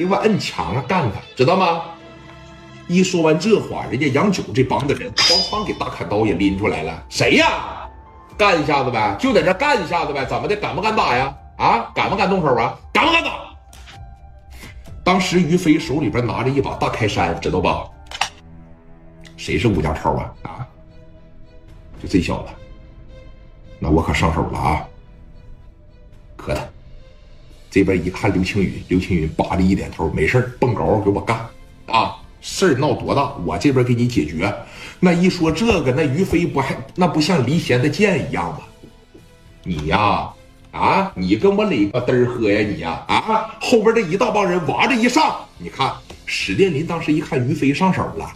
给我摁墙上干他，知道吗？一说完这话，人家杨九这帮子人哐哐给大砍刀也拎出来了。谁呀？干一下子呗，就在这干一下子呗，怎么的？敢不敢打呀？啊，敢不敢动手啊？敢不敢打？当时于飞手里边拿着一把大开山，知道吧？谁是吴家超啊？啊，就这小子。那我可上手了啊！可他这边一看刘青云，刘青云叭的一点头，没事蹦高给我干啊！事儿闹多大，我这边给你解决。那一说这个，那于飞不还那不像离弦的箭一样吗？你呀，啊，你跟我磊个嘚儿喝呀，你呀，啊，后边这一大帮人哇着一上，你看史殿林当时一看于飞上手了，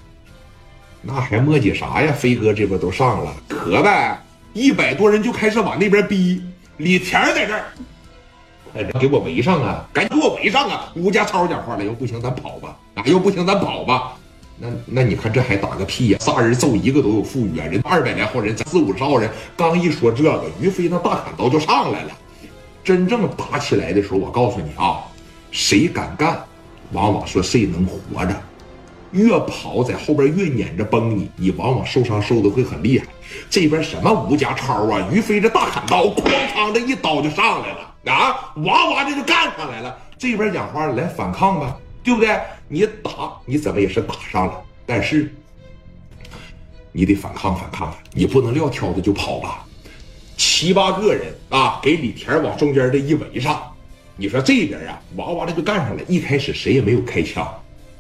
那还磨叽啥呀？飞哥这边都上了，可呗，一百多人就开始往那边逼。李田在这儿，哎给我围上啊！赶紧给我围上啊！吴家超讲话了，要不行咱跑吧，啊，要不行咱跑吧。那那你看这还打个屁呀！仨人揍一个都有富裕啊，人二百来号人，四五十号人，刚一说这个，于飞那大砍刀就上来了。真正打起来的时候，我告诉你啊，谁敢干，往往说谁能活着。越跑在后边越撵着崩你，你往往受伤受的会很厉害。这边什么吴家超啊，于飞这大砍刀，哐当的一刀就上来了啊，哇哇的就干上来了。这边讲话来反抗吧，对不对？你打你怎么也是打上了，但是你得反抗反抗，你不能撂挑子就跑吧。七八个人啊，给李田往中间这一围上，你说这边啊，哇哇的就干上来。一开始谁也没有开枪，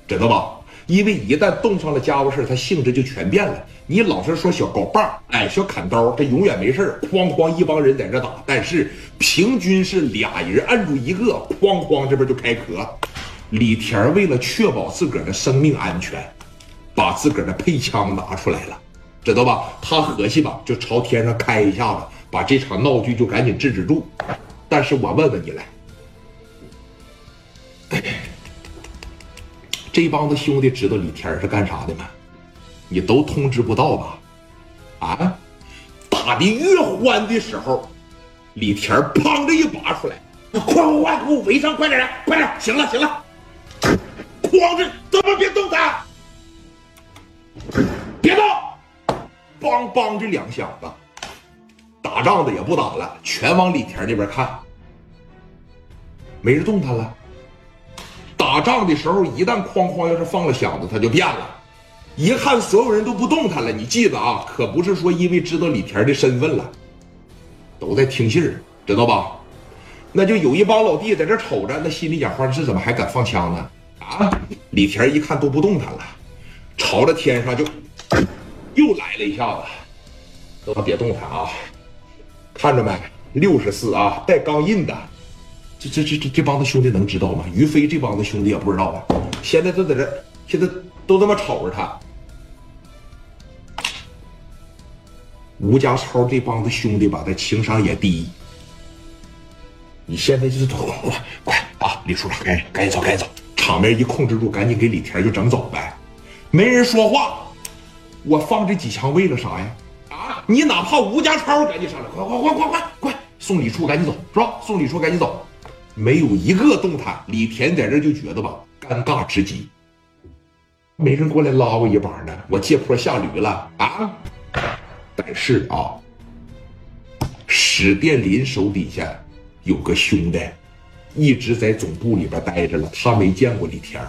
知道吧？因为一旦动上了家伙事他性质就全变了。你老是说小镐把哎，小砍刀，这永远没事哐哐一帮人在这打，但是平均是俩人按住一个，哐哐这边就开壳。李田为了确保自个儿的生命安全，把自个儿的配枪拿出来了，知道吧？他合计吧，就朝天上开一下子，把这场闹剧就赶紧制止住。但是我问问你来。这帮子兄弟知道李天是干啥的吗？你都通知不到吧？啊，打的越欢的时候，李天砰的一拔出来，快快快，给我围上，快点快点，行了行了，哐着，他妈别动他，别动，梆梆这两响子，打仗的也不打了，全往李田那边看，没人动他了。打仗的时候，一旦哐哐要是放了响子，他就变了。一看所有人都不动弹了，你记得啊，可不是说因为知道李田的身份了，都在听信儿，知道吧？那就有一帮老弟在这瞅着，那心里讲话这怎么还敢放枪呢？啊！李田一看都不动弹了，朝着天上就又来了一下子，都别动弹啊！看着没？六十四啊，带钢印的。这这这这这帮子兄弟能知道吗？于飞这帮子兄弟也不知道啊？现在都在这，现在都这么瞅着他。吴家超这帮子兄弟吧，他情商也低。你现在就是快快啊！李处长，赶紧赶紧走，赶紧走！场面一控制住，赶紧给李田就整走呗。没人说话，我放这几枪为了啥呀？啊！你哪怕吴家超赶紧上来，快快快快快快送李处赶紧走，是吧？送李处赶紧走。没有一个动弹，李田在这就觉得吧，尴尬之极。没人过来拉我一把呢，我借坡下驴了啊！但是啊，史殿林手底下有个兄弟，一直在总部里边待着了，他没见过李天儿